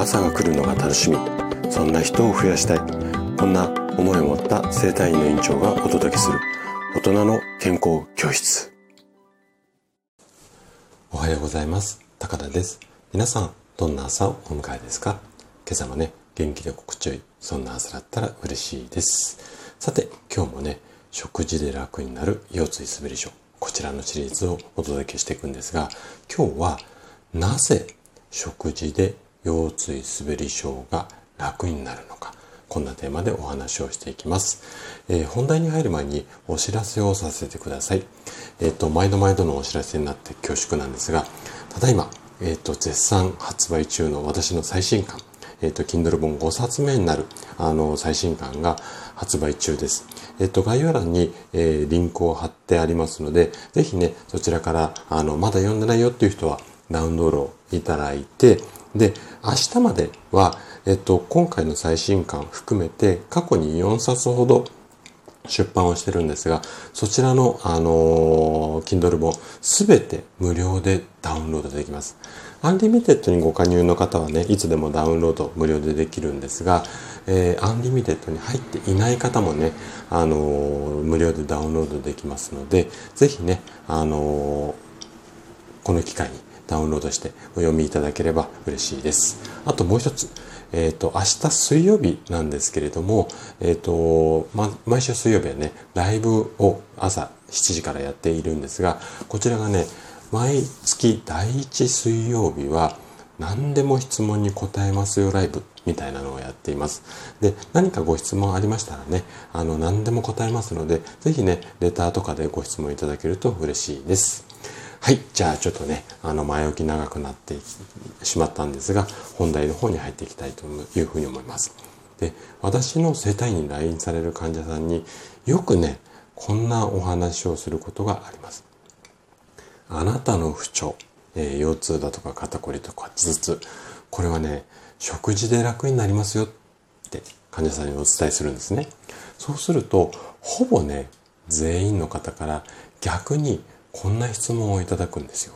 朝が来るのが楽しみ。そんな人を増やしたい。こんな思いを持った生体院の院長がお届けする。大人の健康教室。おはようございます。高田です。皆さんどんな朝をお迎えですか？今朝もね元気で心地よいそんな朝だったら嬉しいです。さて今日もね食事で楽になる腰椎すべり症こちらのシリーズをお届けしていくんですが今日はなぜ食事で腰椎すべり症が楽になるのかこんなテーマでお話をしていきます。えー、本題に入る前にお知らせをさせてください。えっ、ー、と、毎度毎度のお知らせになって恐縮なんですが、ただいま、えっ、ー、と、絶賛発売中の私の最新刊、えっ、と、Kindle 本5冊目になる、あの、最新刊が発売中です。えっ、と、概要欄に、えリンクを貼ってありますので、ぜひね、そちらから、あの、まだ読んでないよっていう人は、ダウンロードいただいて、で、明日までは、えっと、今回の最新刊含めて過去に4冊ほど出版をしてるんですが、そちらの、あのー、Kindle 本すべて無料でダウンロードできます。アンリミテッドにご加入の方はね、いつでもダウンロード無料でできるんですが、えー、アンリミテッドに入っていない方もね、あのー、無料でダウンロードできますので、ぜひね、あのこの機会にダウンロードしてお読みいただければ嬉しいです。あともう一つ、えっ、ー、と、明日水曜日なんですけれども、えっ、ー、と、ま、毎週水曜日はね、ライブを朝7時からやっているんですが、こちらがね、毎月第1水曜日は、何でも質問に答えますよライブみたいなのをやっています。で、何かご質問ありましたらね、あの、何でも答えますので、ぜひね、レターとかでご質問いただけると嬉しいです。はい。じゃあちょっとね、あの、前置き長くなってしまったんですが、本題の方に入っていきたいというふうに思います。で、私の生体院に来院される患者さんによくね、こんなお話をすることがあります。あなたの不調、えー、腰痛だとか肩こりとか頭痛、これはね、食事で楽になりますよって患者さんにお伝えするんですね。そうすると、ほぼね、全員の方から逆にこんな質問をいただくんですよ。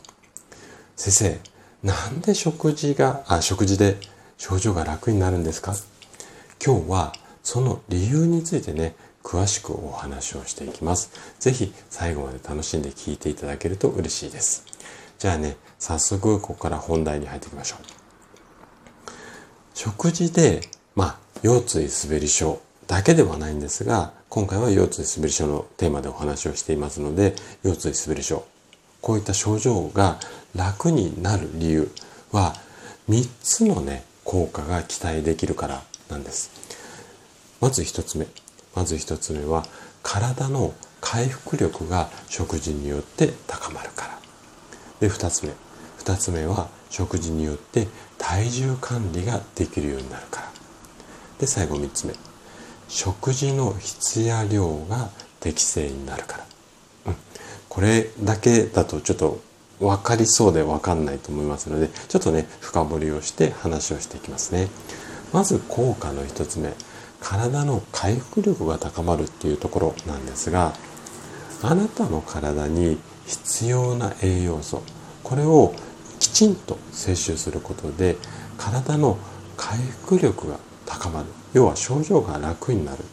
先生、なんで食事が、あ、食事で症状が楽になるんですか？今日はその理由についてね、詳しくお話をしていきます。ぜひ最後まで楽しんで聞いていただけると嬉しいです。じゃあね、早速ここから本題に入っていきましょう。食事で、まあ、腰椎滑り症だけではないんですが、今回は腰椎滑り症のテーマでお話をしていますので、腰椎滑り症。こういった症状が楽になる理由は、3つのね、効果が期待できるからなんです。まず1つ目。まず1つ目は、体の回復力が食事によって高まるから。で、2つ目。2つ目は、食事によって体重管理ができるようになるから。で、最後3つ目。食事の質や量が適正になるから、うん、これだけだとちょっと分かりそうで分かんないと思いますのでちょっとね深掘りをして話をしていきますね。まず効果の1つ目。体の回復力が高まるっていうところなんですがあなたの体に必要な栄養素これをきちんと摂取することで体の回復力が高まる。要は症状が楽になる。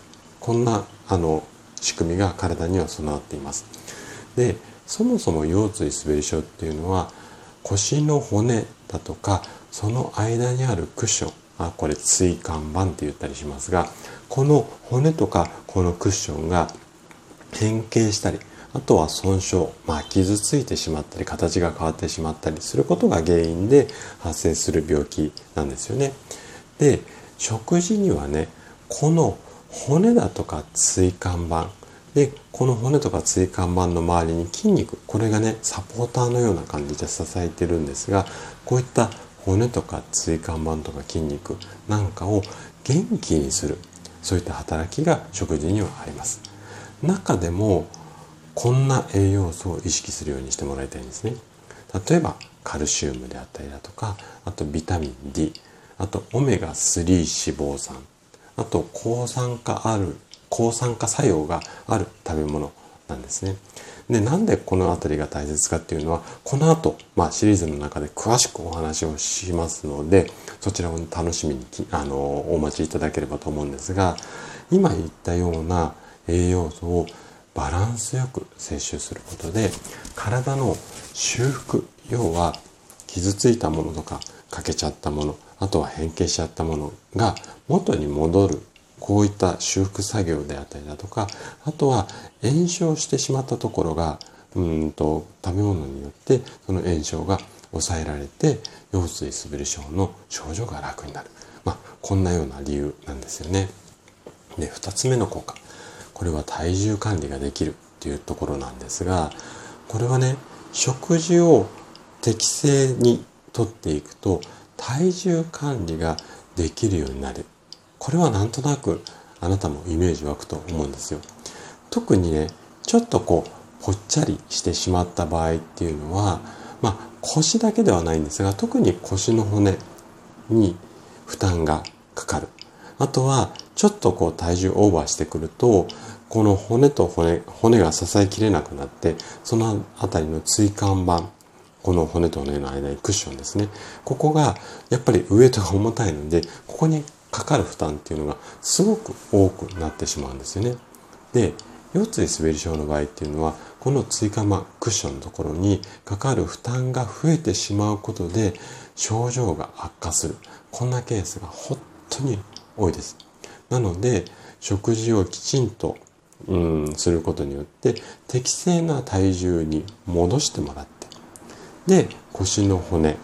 こんなあの仕組みが体には備わっています。でそもそも腰椎滑り症っていうのは腰の骨だとかその間にあるクッション。あこれ椎間板って言ったりしますがこの骨とかこのクッションが変形したりあとは損傷、まあ、傷ついてしまったり形が変わってしまったりすることが原因で発生する病気なんですよね。で食事にはねこの骨だとか椎間板。でこの骨とか椎間板の周りに筋肉。これがねサポーターのような感じで支えてるんですがこういった骨とか椎間板とか筋肉なんかを元気にする。そういった働きが食事にはあります。中でもこんな栄養素を意識するようにしてもらいたいんですね。例えばカルシウムであったりだとかあとビタミン D あとオメガ3脂肪酸。あと抗酸化ある抗酸化作用がある食べ物なんですね。で、なんでこの辺りが大切かっていうのは、この後、まあシリーズの中で詳しくお話をしますので、そちらを楽しみにあのお待ちいただければと思うんですが、今言ったような栄養素をバランスよく摂取することで、体の修復、要は傷ついたものとか欠けちゃったもの、あとは変形しちゃったものが元に戻るこういった修復作業であったりだとかあとは炎症してしまったところがうんと食べ物によってその炎症が抑えられて腰椎すべり症の症状が楽になる、まあ、こんなような理由なんですよね。で2つ目の効果これは体重管理ができるっていうところなんですがこれはね食事を適正にとっていくと体重管理ができるようになるこれはなんとなくあなたもイメージ湧くと思うんですよ。特にね、ちょっとこう、ぽっちゃりしてしまった場合っていうのは、まあ腰だけではないんですが、特に腰の骨に負担がかかる。あとは、ちょっとこう体重オーバーしてくると、この骨と骨、骨が支えきれなくなって、そのあたりの椎間板、この骨と骨の間にクッションですね。ここがやっぱりウエイトが重たいので、ここにかかる負担っていうのがすごく多くなってしまうんですよね。で、腰椎滑り症の場合っていうのは、この椎間板クッションのところにかかる負担が増えてしまうことで症状が悪化する。こんなケースが本当に多いです。なので、食事をきちんとうんすることによって適正な体重に戻してもらってで腰の骨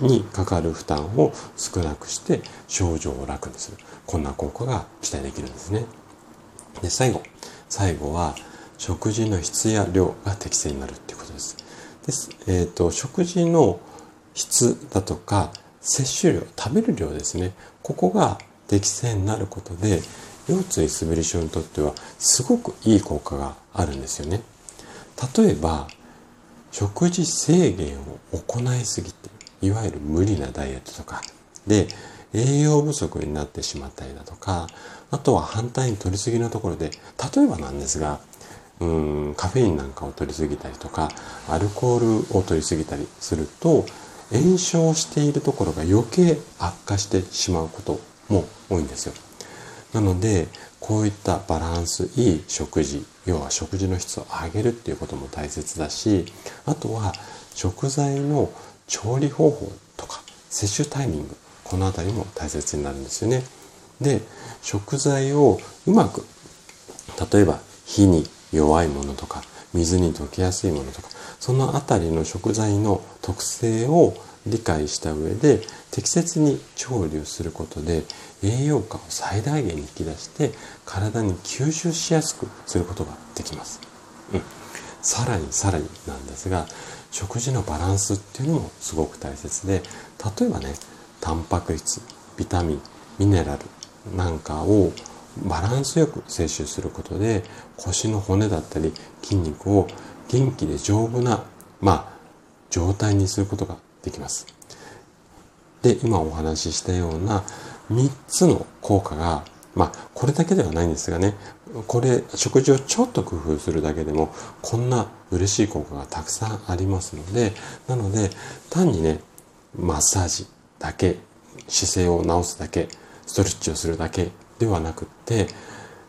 にかかる負担を少なくして症状を楽にする。こんな効果が期待できるんですね。で、最後。最後は、食事の質や量が適正になるっていうことです。です。えっ、ー、と、食事の質だとか、摂取量、食べる量ですね。ここが適正になることで、腰椎滑り症にとってはすごくいい効果があるんですよね。例えば、食事制限を行いすぎていわゆる無理なダイエットとかで栄養不足になってしまったりだとかあとは反対に取りすぎのところで例えばなんですがうんカフェインなんかを取りすぎたりとかアルコールを取りすぎたりすると炎症しているところが余計悪化してしまうことも多いんですよ。なのでこういったバランスいい食事要は食事の質を上げるっていうことも大切だしあとは食材の調理方法とか摂取タイミングこの辺りも大切になるんですよね。で食材をうまく例えば火に弱いものとか水に溶けやすいものとかその辺りの食材の特性を理解した上で適切に調理をすることで栄養価を最大限に引き出して体に吸収しやすくすることができます。うん、さらにさらになんですが食事のバランスっていうのもすごく大切で例えばねタンパク質ビタミンミネラルなんかをバランスよく摂取することで腰の骨だったり筋肉を元気で丈夫な、まあ、状態にすることができます。で、今お話ししたような3つの効果が、まあ、これだけではないんですがね、これ、食事をちょっと工夫するだけでも、こんな嬉しい効果がたくさんありますので、なので、単にね、マッサージだけ、姿勢を直すだけ、ストレッチをするだけではなくって、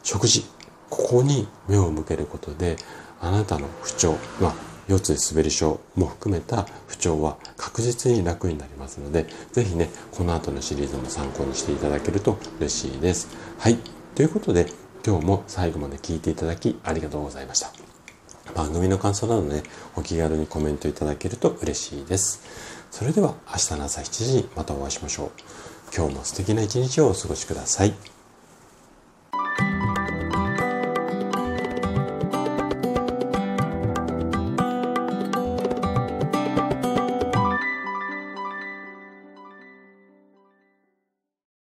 食事、ここに目を向けることで、あなたの不調、まあ、腰椎滑り症も含めた不調は確実に楽になりますので、ぜひね、この後のシリーズも参考にしていただけると嬉しいです。はい。ということで、今日も最後まで聞いていただきありがとうございました。番組の感想などね、お気軽にコメントいただけると嬉しいです。それでは明日の朝7時にまたお会いしましょう。今日も素敵な一日をお過ごしください。